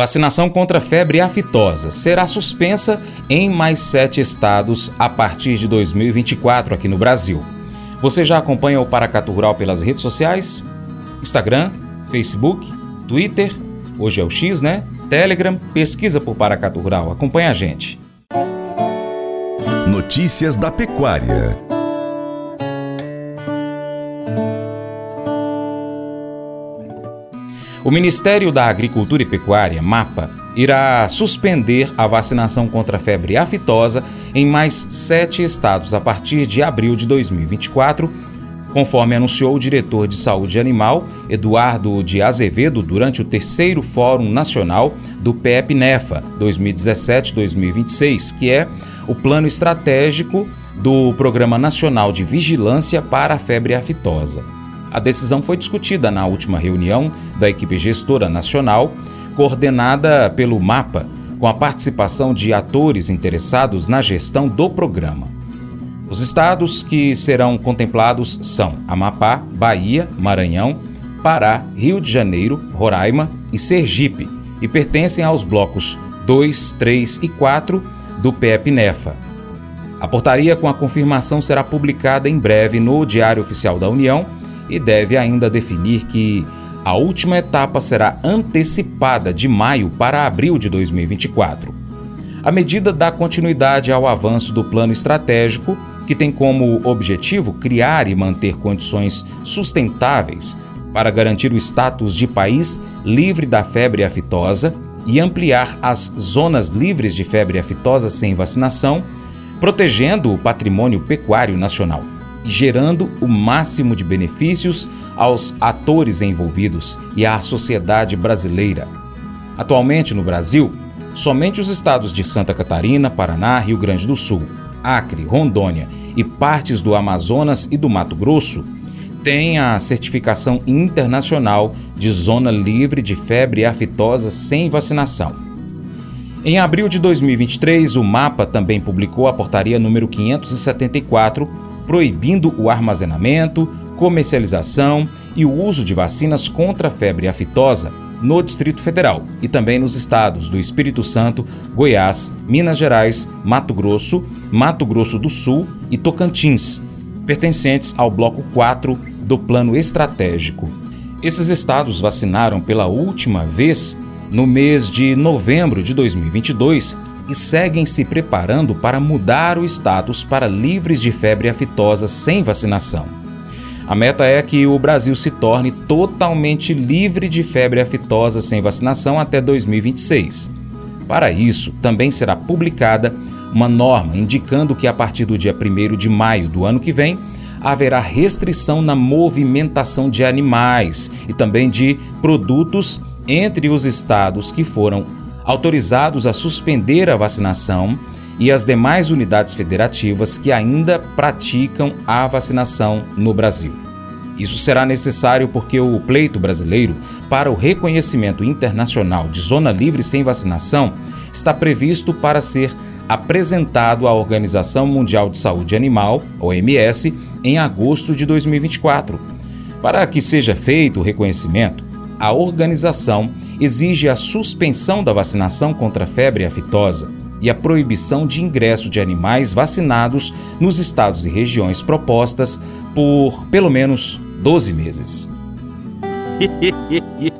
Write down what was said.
Vacinação contra febre aftosa será suspensa em mais sete estados a partir de 2024 aqui no Brasil. Você já acompanha o Paracatu Rural pelas redes sociais? Instagram, Facebook, Twitter, hoje é o X, né? Telegram, pesquisa por Paracatu Rural. Acompanha a gente. Notícias da Pecuária. O Ministério da Agricultura e Pecuária, MAPA, irá suspender a vacinação contra a febre aftosa em mais sete estados a partir de abril de 2024, conforme anunciou o diretor de saúde animal, Eduardo de Azevedo, durante o terceiro Fórum Nacional do PEP-NEFA 2017-2026, que é o plano estratégico do Programa Nacional de Vigilância para a Febre Aftosa. A decisão foi discutida na última reunião da equipe gestora nacional, coordenada pelo MAPA, com a participação de atores interessados na gestão do programa. Os estados que serão contemplados são Amapá, Bahia, Maranhão, Pará, Rio de Janeiro, Roraima e Sergipe e pertencem aos blocos 2, 3 e 4 do PEP-NEFA. A portaria com a confirmação será publicada em breve no Diário Oficial da União e deve ainda definir que a última etapa será antecipada de maio para abril de 2024. A medida dá continuidade ao avanço do plano estratégico, que tem como objetivo criar e manter condições sustentáveis para garantir o status de país livre da febre aftosa e ampliar as zonas livres de febre aftosa sem vacinação, protegendo o patrimônio pecuário nacional gerando o máximo de benefícios aos atores envolvidos e à sociedade brasileira. Atualmente no Brasil, somente os estados de Santa Catarina, Paraná, Rio Grande do Sul, Acre, Rondônia e partes do Amazonas e do Mato Grosso têm a certificação internacional de zona livre de febre aftosa sem vacinação. Em abril de 2023, o MAPA também publicou a portaria número 574, proibindo o armazenamento, comercialização e o uso de vacinas contra a febre aftosa no Distrito Federal e também nos estados do Espírito Santo, Goiás, Minas Gerais, Mato Grosso, Mato Grosso do Sul e Tocantins, pertencentes ao bloco 4 do Plano Estratégico. Esses estados vacinaram pela última vez no mês de novembro de 2022 e seguem se preparando para mudar o status para livres de febre aftosa sem vacinação. A meta é que o Brasil se torne totalmente livre de febre aftosa sem vacinação até 2026. Para isso, também será publicada uma norma indicando que a partir do dia 1 de maio do ano que vem, haverá restrição na movimentação de animais e também de produtos entre os estados que foram autorizados a suspender a vacinação e as demais unidades federativas que ainda praticam a vacinação no Brasil. Isso será necessário porque o pleito brasileiro para o reconhecimento internacional de zona livre sem vacinação está previsto para ser apresentado à Organização Mundial de Saúde Animal, OMS, em agosto de 2024. Para que seja feito o reconhecimento, a organização exige a suspensão da vacinação contra a febre aftosa e a proibição de ingresso de animais vacinados nos estados e regiões propostas por pelo menos 12 meses.